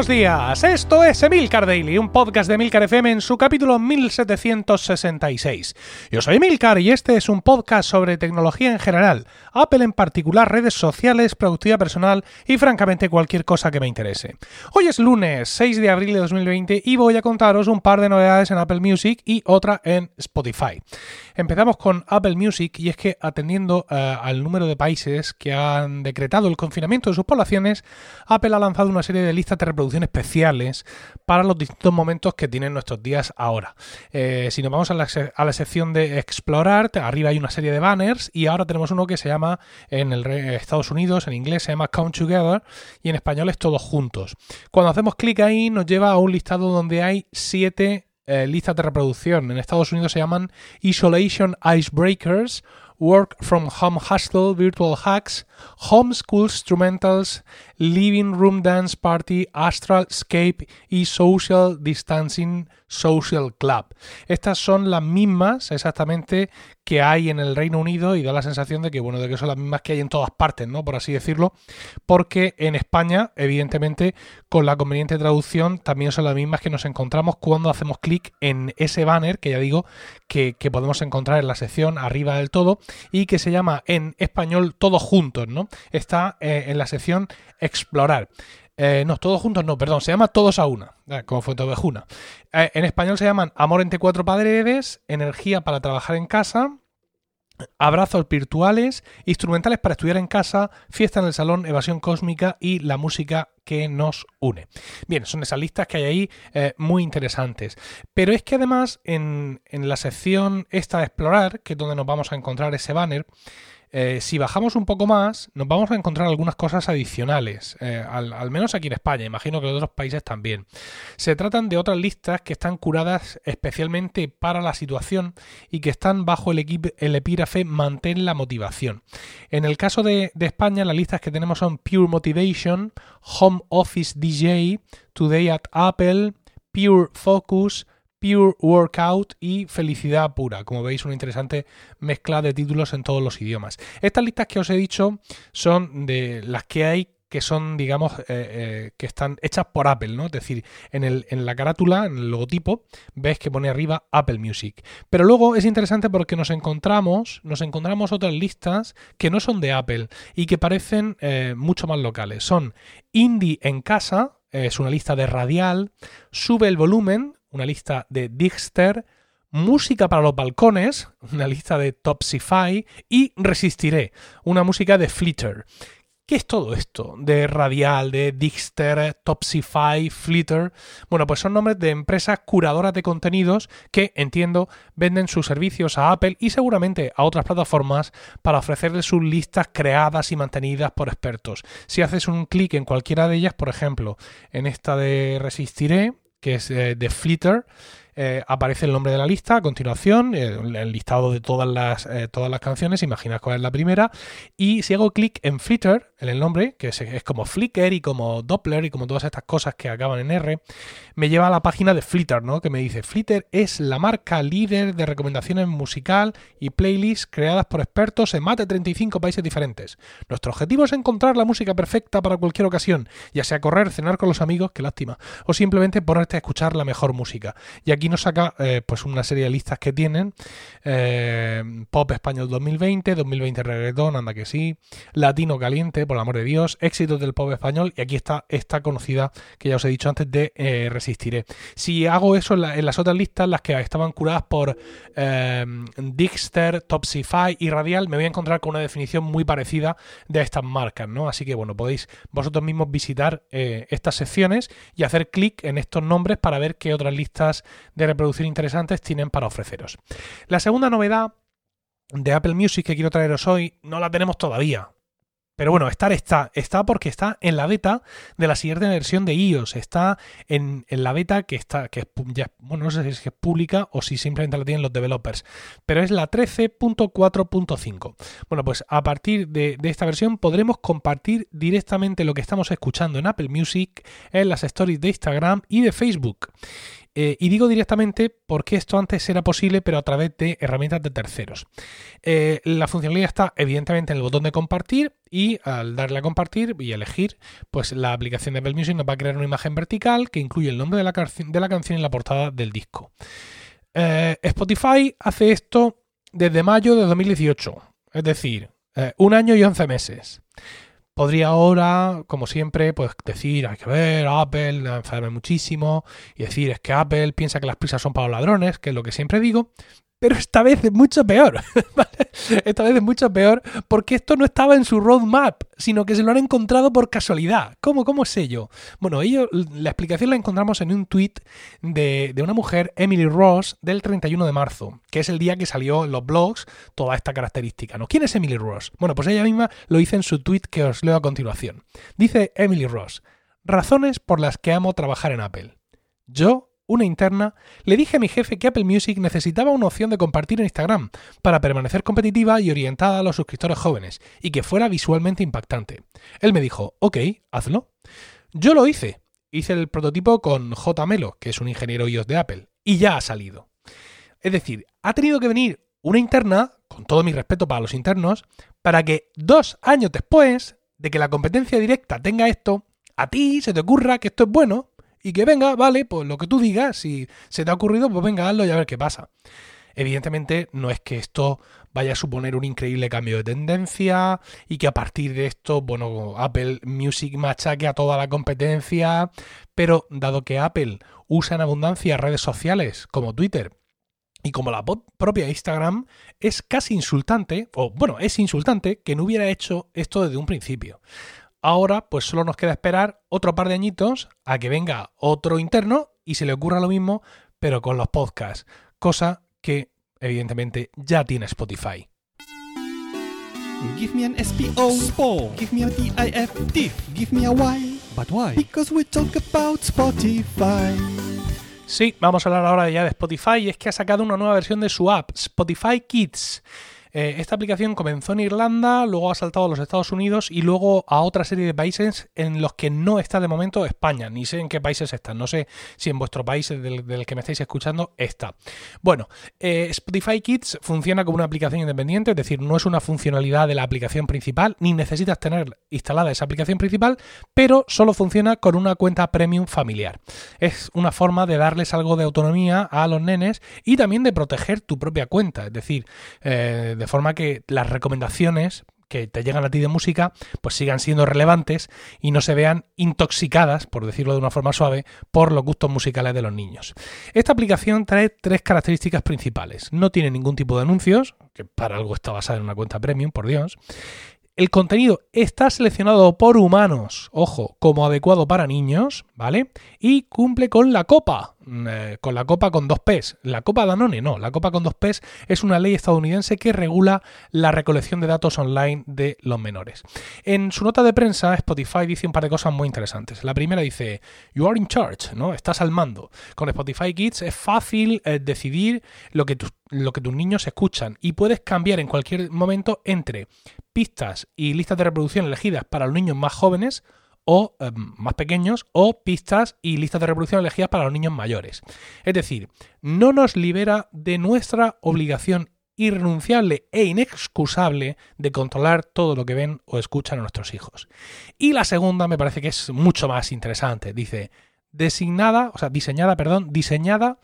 Buenos días, esto es Emilcar Daily, un podcast de Emilcar FM en su capítulo 1766. Yo soy Emilcar y este es un podcast sobre tecnología en general, Apple en particular, redes sociales, productividad personal y francamente cualquier cosa que me interese. Hoy es lunes 6 de abril de 2020 y voy a contaros un par de novedades en Apple Music y otra en Spotify. Empezamos con Apple Music y es que atendiendo eh, al número de países que han decretado el confinamiento de sus poblaciones, Apple ha lanzado una serie de listas de reproducción especiales para los distintos momentos que tienen nuestros días ahora. Eh, si nos vamos a la, sección de explorar, arriba hay una serie de banners y ahora tenemos uno que se llama en el Estados Unidos, en inglés se llama Count Together y en español es Todos Juntos. Cuando hacemos clic ahí nos lleva a un listado donde hay siete eh, listas de reproducción. En Estados Unidos se llaman Isolation Icebreakers, Work from Home Hustle, Virtual Hacks, Homeschool Instrumentals, Living Room Dance Party, Astral Escape y Social Distancing Social Club. Estas son las mismas exactamente que hay en el Reino Unido y da la sensación de que, bueno, de que son las mismas que hay en todas partes, ¿no? Por así decirlo, porque en España, evidentemente, con la conveniente traducción, también son las mismas que nos encontramos cuando hacemos clic en ese banner, que ya digo, que, podemos encontrar en la sección arriba del todo y que se llama en español Todos Juntos, ¿no? Está eh, en la sección Explorar. Eh, no, todos juntos no, perdón, se llama Todos a una, eh, como Fuentevejuna. Eh, en español se llaman Amor entre cuatro paredes, Energía para trabajar en casa, Abrazos virtuales, instrumentales para estudiar en casa, fiesta en el salón, evasión cósmica y la música que nos une. Bien, son esas listas que hay ahí muy interesantes. Pero es que además en, en la sección esta de explorar, que es donde nos vamos a encontrar ese banner, eh, si bajamos un poco más, nos vamos a encontrar algunas cosas adicionales, eh, al, menos aquí en España, imagino que en otros países también. Se tratan de otras listas que están curadas especialmente para la situación y que están bajo el, epígrafe Mantén la motivación. En el caso de España, las listas que tenemos son Pure Motivation, Home Office DJ, Today at Apple, Pure Focus, Pure Workout y Felicidad Pura. Como veis, una interesante mezcla de títulos en todos los idiomas. Estas listas que os he dicho son de las que hay que son, digamos, eh, eh, que están hechas por Apple, ¿no? Es decir, en, el, en la carátula, en el logotipo, ves que pone arriba Apple Music. Pero luego es interesante porque nos encontramos, nos encontramos otras listas que no son de Apple y que parecen eh, mucho más locales. Son Indie en casa, es una lista de radial, sube el volumen, una lista de Dixter, Música para los balcones, una lista de Topsify y Resistiré, una música de Flitter. ¿Qué es todo esto? De Radial, de Dixter, Topsify, Flitter. Bueno, pues son nombres de empresas curadoras de contenidos que, entiendo, venden sus servicios a Apple y seguramente a otras plataformas para ofrecerles sus listas creadas y mantenidas por expertos. Si haces un clic en cualquiera de ellas, por ejemplo, en esta de Resistiré, que es eh, de Flitter, eh, aparece el nombre de la lista a continuación, el, listado de todas las, eh, todas las canciones, imaginas cuál es la primera, y si hago clic en Flitter, en el nombre, que es, es, como Flickr y como Doppler y como todas estas cosas que acaban en R, me lleva a la página de Flitter, ¿no? que me dice, Flitter es la marca líder de recomendaciones musical y playlists creadas por expertos en más de 35 países diferentes. Nuestro objetivo es encontrar la música perfecta para cualquier ocasión, ya sea correr, cenar con los amigos, qué lástima, o simplemente ponerte a escuchar la mejor música. Y aquí nos saca eh, pues una serie de listas que tienen. Eh, Pop Español 2020, 2020 Reggaetón, anda que sí. Latino Caliente, por el amor de Dios. Éxitos del pop español. Y aquí está esta conocida que ya os he dicho antes de eh, Resistiré. Si hago eso en, las otras listas, las que estaban curadas por Dixter, Topsify y Radial, me voy a encontrar con una definición muy parecida de estas marcas, ¿no? Así que bueno, podéis vosotros mismos visitar estas secciones y hacer clic en estos nombres para ver qué otras listas de reproducción interesantes tienen para ofreceros. La segunda novedad de Apple Music que quiero traeros hoy no la tenemos todavía. Pero bueno, estar está. Está porque está en la beta de la siguiente versión de iOS. Está en, la beta que está, que ya, bueno, no sé si es, es pública o si simplemente la tienen los developers. Pero es la 13.4.5. Bueno, pues a partir de, de, esta versión podremos compartir directamente lo que estamos escuchando en Apple Music, en las stories de Instagram y de Facebook. Eh, y digo directamente porque esto antes era posible, pero a través de herramientas de terceros. Eh, la funcionalidad está evidentemente en el botón de compartir y al darle a compartir y elegir, pues la aplicación de Apple Music nos va a crear una imagen vertical que incluye el nombre de la, de la canción y la portada del disco. Eh, Spotify hace esto desde mayo de 2018, es decir, un año y 11 meses. Podría ahora, como siempre, pues decir, hay que ver, Apple, enfadarme muchísimo y decir, es que Apple piensa que las prisas son para los ladrones, que es lo que siempre digo, pero esta vez es mucho peor. Esta vez es mucho peor porque esto no estaba en su roadmap, sino que se lo han encontrado por casualidad. ¿Cómo, cómo sé yo? Bueno, ello, la explicación la encontramos en un tweet de, de, una mujer, Emily Ross, del 31 de marzo, que es el día que salió en los blogs toda esta característica. ¿no? ¿Quién es Emily Ross? Bueno, pues ella misma lo dice en su tweet que os leo a continuación. Dice Emily Ross, razones por las que amo trabajar en Apple. Yo una interna, le dije a mi jefe que Apple Music necesitaba una opción de compartir en Instagram para permanecer competitiva y orientada a los suscriptores jóvenes y que fuera visualmente impactante. Él me dijo, ok, hazlo. Yo lo hice. Hice el prototipo con J. Melo, que es un ingeniero iOS de Apple, y ya ha salido. Es decir, ha tenido que venir una interna, con todo mi respeto para los internos, para que dos años después de que la competencia directa tenga esto, a ti se te ocurra que esto es bueno y que venga, vale, pues lo que tú digas, si se te ha ocurrido, pues venga, hazlo y a ver qué pasa. Evidentemente no es que esto vaya a suponer un increíble cambio de tendencia y que a partir de esto, bueno, Apple Music machaque a toda la competencia, pero dado que Apple usa en abundancia redes sociales como Twitter y como la propia Instagram, es casi insultante, o bueno, es insultante que no hubiera hecho esto desde un principio. Ahora, pues solo nos queda esperar otro par de añitos a que venga otro interno y se le ocurra lo mismo, pero con los podcasts, cosa que evidentemente ya tiene Spotify. Give me an SPO, give me a give me a Y. But why? Because we talk about Spotify. Sí, vamos a hablar ahora ya de Spotify y es que ha sacado una nueva versión de su app, Spotify Kids. Eh, esta aplicación comenzó en Irlanda, luego ha saltado a los Estados Unidos y luego a otra serie de países en los que no está de momento España. Ni sé en qué países están. No sé si en vuestro país del, que me estáis escuchando está. Bueno, eh, Spotify Kids funciona como una aplicación independiente, es decir, no es una funcionalidad de la aplicación principal, ni necesitas tener instalada esa aplicación principal, pero solo funciona con una cuenta premium familiar. Es una forma de darles algo de autonomía a los nenes y también de proteger tu propia cuenta. Es decir, eh, de forma que las recomendaciones que te llegan a ti de música, pues sigan siendo relevantes y no se vean intoxicadas, por decirlo de una forma suave, por los gustos musicales de los niños. Esta aplicación trae tres características principales. No tiene ningún tipo de anuncios, que para algo está basada en una cuenta premium, por Dios. El contenido está seleccionado por humanos, ojo, como adecuado para niños, ¿vale? Y cumple con la copa, eh, con la copa con dos P's. La copa Danone, no, la copa con dos P's es una ley estadounidense que regula la recolección de datos online de los menores. En su nota de prensa, Spotify dice un par de cosas muy interesantes. La primera dice, You are in charge, ¿no? Estás al mando. Con Spotify Kids es fácil eh, decidir lo que tus niños escuchan y puedes cambiar en cualquier momento entre pistas y listas de reproducción elegidas para los niños más jóvenes o em, más pequeños o pistas y listas de reproducción elegidas para los niños mayores. Es decir, no nos libera de nuestra obligación irrenunciable e inexcusable de controlar todo lo que ven o escuchan a nuestros hijos. Y la segunda me parece que es mucho más interesante. Dice, designada, o sea, diseñada, perdón, diseñada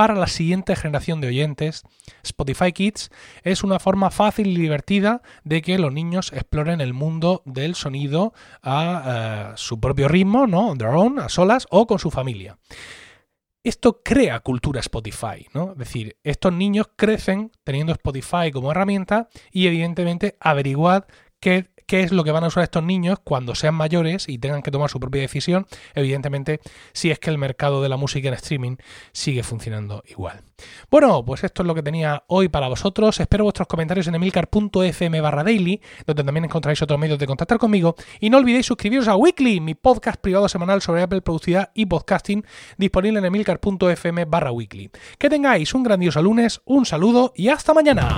para la siguiente generación de oyentes, Spotify Kids es una forma fácil y divertida de que los niños exploren el mundo del sonido a, eh, su propio ritmo, ¿no? On their own, a solas o con su familia. Esto crea cultura Spotify, ¿no? Es decir, estos niños crecen teniendo Spotify como herramienta y evidentemente averiguad qué qué es lo que van a usar estos niños cuando sean mayores y tengan que tomar su propia decisión, evidentemente, si es que el mercado de la música en streaming sigue funcionando igual. Bueno, pues esto es lo que tenía hoy para vosotros. Espero vuestros comentarios en emilcar.fm barra daily, donde también encontraréis otros medios de contactar conmigo. Y no olvidéis suscribiros a Weekly, mi podcast privado semanal sobre Apple Productividad y Podcasting, disponible en emilcar.fm barra weekly. Que tengáis un grandioso lunes, un saludo y hasta mañana.